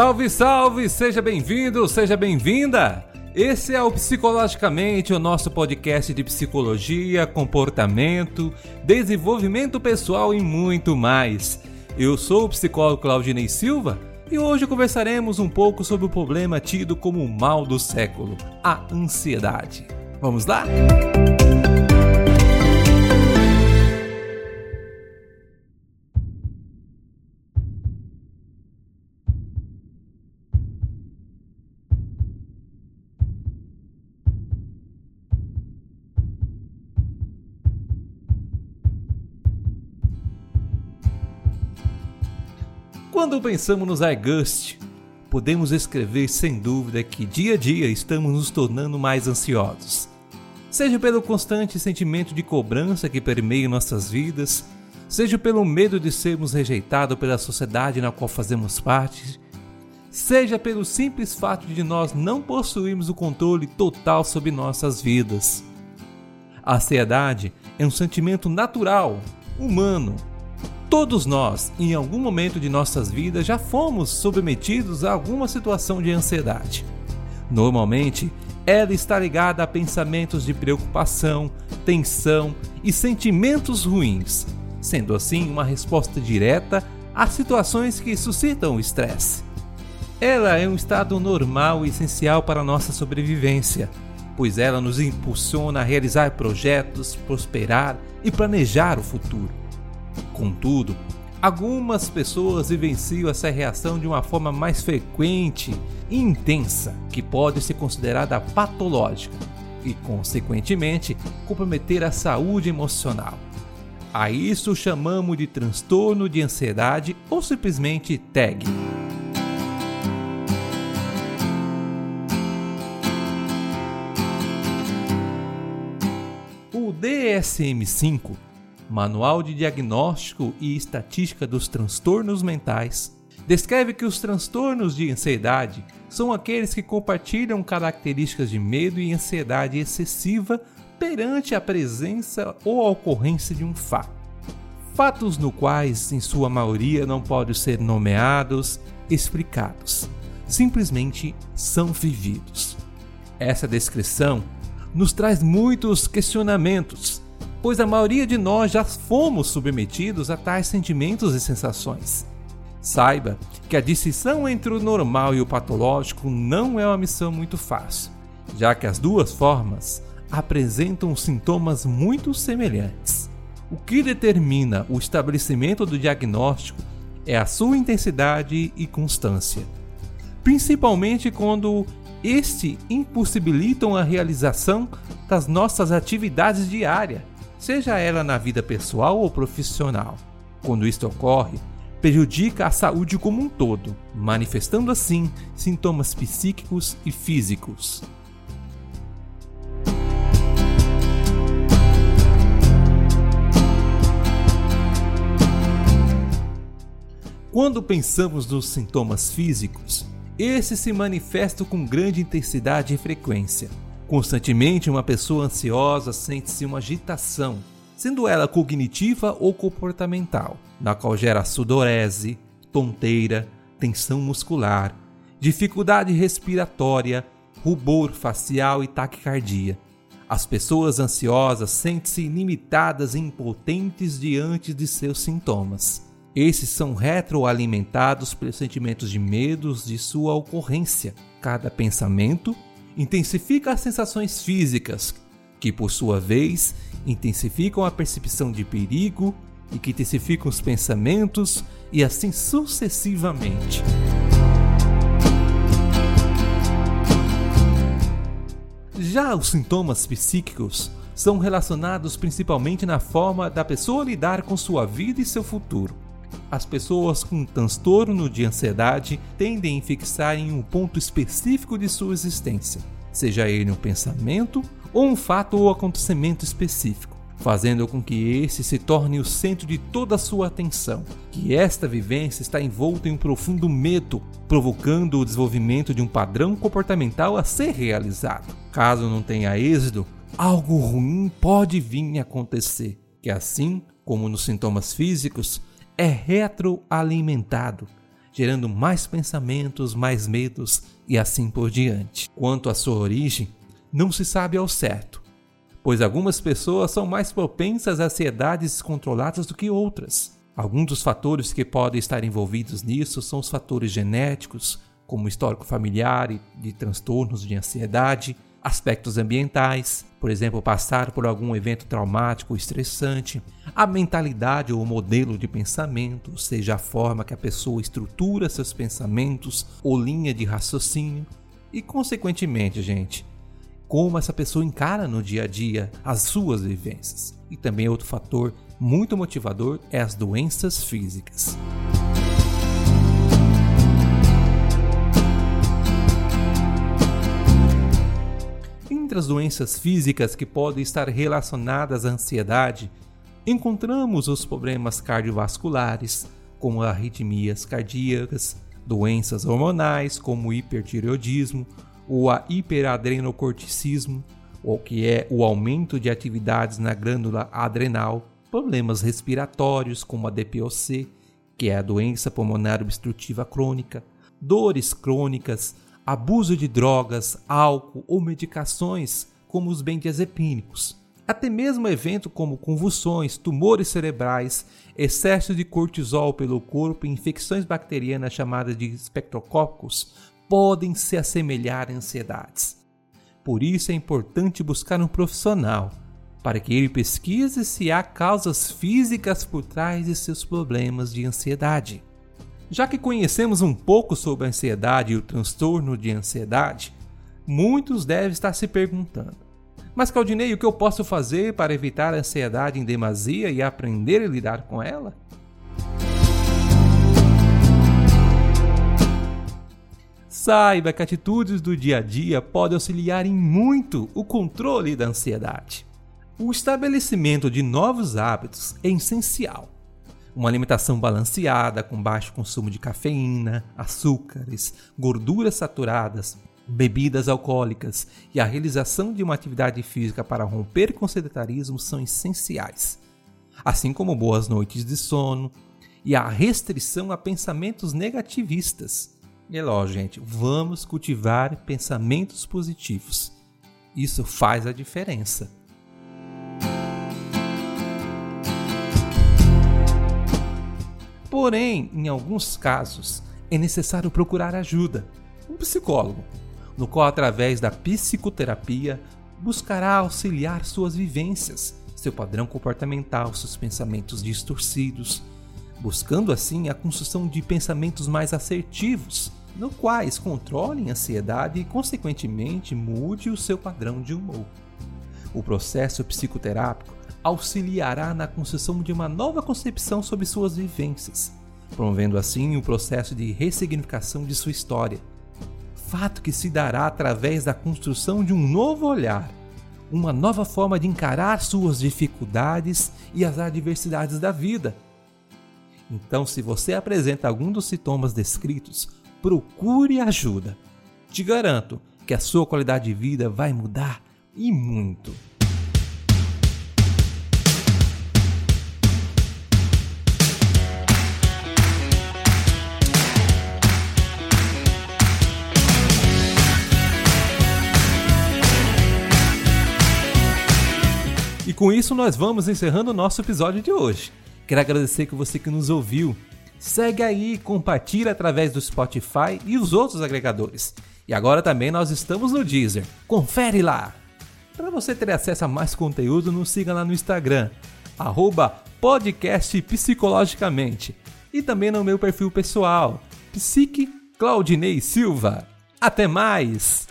Salve, salve! Seja bem-vindo, seja bem-vinda! Esse é o Psicologicamente, o nosso podcast de psicologia, comportamento, desenvolvimento pessoal e muito mais. Eu sou o psicólogo Claudinei Silva e hoje conversaremos um pouco sobre o problema tido como o mal do século, a ansiedade. Vamos lá? Música Quando pensamos no Zeitgeist, podemos escrever sem dúvida que dia a dia estamos nos tornando mais ansiosos. Seja pelo constante sentimento de cobrança que permeia nossas vidas, seja pelo medo de sermos rejeitados pela sociedade na qual fazemos parte, seja pelo simples fato de nós não possuirmos o controle total sobre nossas vidas. A ansiedade é um sentimento natural, humano, Todos nós, em algum momento de nossas vidas, já fomos submetidos a alguma situação de ansiedade. Normalmente, ela está ligada a pensamentos de preocupação, tensão e sentimentos ruins, sendo assim uma resposta direta a situações que suscitam estresse. Ela é um estado normal e essencial para nossa sobrevivência, pois ela nos impulsiona a realizar projetos, prosperar e planejar o futuro. Contudo, algumas pessoas vivenciam essa reação de uma forma mais frequente e intensa, que pode ser considerada patológica e, consequentemente, comprometer a saúde emocional. A isso chamamos de transtorno de ansiedade ou simplesmente TAG. O DSM-5 Manual de Diagnóstico e Estatística dos Transtornos Mentais, descreve que os transtornos de ansiedade são aqueles que compartilham características de medo e ansiedade excessiva perante a presença ou a ocorrência de um fato. Fatos no quais, em sua maioria, não podem ser nomeados, explicados, simplesmente são vividos. Essa descrição nos traz muitos questionamentos pois a maioria de nós já fomos submetidos a tais sentimentos e sensações. Saiba que a distinção entre o normal e o patológico não é uma missão muito fácil, já que as duas formas apresentam sintomas muito semelhantes. O que determina o estabelecimento do diagnóstico é a sua intensidade e constância, principalmente quando este impossibilitam a realização das nossas atividades diárias seja ela na vida pessoal ou profissional. Quando isto ocorre, prejudica a saúde como um todo, manifestando assim sintomas psíquicos e físicos. Quando pensamos nos sintomas físicos, esses se manifestam com grande intensidade e frequência. Constantemente, uma pessoa ansiosa sente-se uma agitação, sendo ela cognitiva ou comportamental, na qual gera sudorese, tonteira, tensão muscular, dificuldade respiratória, rubor facial e taquicardia. As pessoas ansiosas sentem-se limitadas e impotentes diante de seus sintomas. Esses são retroalimentados pelos sentimentos de medos de sua ocorrência. Cada pensamento intensifica as sensações físicas, que por sua vez intensificam a percepção de perigo e que intensificam os pensamentos e assim sucessivamente. Já os sintomas psíquicos são relacionados principalmente na forma da pessoa lidar com sua vida e seu futuro. As pessoas com transtorno de ansiedade tendem a fixar em um ponto específico de sua existência, seja ele um pensamento ou um fato ou acontecimento específico, fazendo com que esse se torne o centro de toda a sua atenção, que esta vivência está envolta em um profundo medo, provocando o desenvolvimento de um padrão comportamental a ser realizado. Caso não tenha êxito, algo ruim pode vir a acontecer, que assim como nos sintomas físicos, é retroalimentado, gerando mais pensamentos, mais medos e assim por diante. Quanto à sua origem, não se sabe ao certo, pois algumas pessoas são mais propensas a ansiedades descontroladas do que outras. Alguns dos fatores que podem estar envolvidos nisso são os fatores genéticos, como histórico familiar e de transtornos de ansiedade, aspectos ambientais, por exemplo, passar por algum evento traumático ou estressante, a mentalidade ou modelo de pensamento, seja, a forma que a pessoa estrutura seus pensamentos ou linha de raciocínio, e, consequentemente, gente, como essa pessoa encara no dia a dia as suas vivências. E também outro fator muito motivador é as doenças físicas. Entre as doenças físicas que podem estar relacionadas à ansiedade, encontramos os problemas cardiovasculares, como arritmias cardíacas, doenças hormonais, como o hipertireoidismo, ou a hiperadrenocorticismo, ou que é o aumento de atividades na glândula adrenal, problemas respiratórios, como a DPOC, que é a doença pulmonar obstrutiva crônica, dores crônicas, abuso de drogas, álcool ou medicações, como os benzodiazepínicos. Até mesmo eventos como convulsões, tumores cerebrais, excesso de cortisol pelo corpo e infecções bacterianas chamadas de espectrococos podem se assemelhar a ansiedades. Por isso é importante buscar um profissional para que ele pesquise se há causas físicas por trás de seus problemas de ansiedade. Já que conhecemos um pouco sobre a ansiedade e o transtorno de ansiedade, muitos devem estar se perguntando: Mas Claudinei, o que eu posso fazer para evitar a ansiedade em demasia e aprender a lidar com ela? Saiba que atitudes do dia a dia podem auxiliar em muito o controle da ansiedade. O estabelecimento de novos hábitos é essencial uma alimentação balanceada, com baixo consumo de cafeína, açúcares, gorduras saturadas, bebidas alcoólicas e a realização de uma atividade física para romper com o sedentarismo são essenciais, assim como boas noites de sono e a restrição a pensamentos negativistas. E é lógico, gente, vamos cultivar pensamentos positivos. Isso faz a diferença. Porém, em alguns casos, é necessário procurar ajuda, um psicólogo, no qual, através da psicoterapia, buscará auxiliar suas vivências, seu padrão comportamental, seus pensamentos distorcidos, buscando assim a construção de pensamentos mais assertivos, no quais controlem a ansiedade e, consequentemente, mude o seu padrão de humor. O processo psicoterápico auxiliará na construção de uma nova concepção sobre suas vivências, promovendo assim o processo de ressignificação de sua história. Fato que se dará através da construção de um novo olhar, uma nova forma de encarar suas dificuldades e as adversidades da vida. Então, se você apresenta algum dos sintomas descritos, procure ajuda. Te garanto que a sua qualidade de vida vai mudar e muito. Com isso, nós vamos encerrando o nosso episódio de hoje. Quero agradecer que você que nos ouviu. Segue aí, compartilha através do Spotify e os outros agregadores. E agora também nós estamos no Deezer. Confere lá! Para você ter acesso a mais conteúdo, nos siga lá no Instagram, arroba podcast psicologicamente. E também no meu perfil pessoal, Psique Claudinei Silva. Até mais!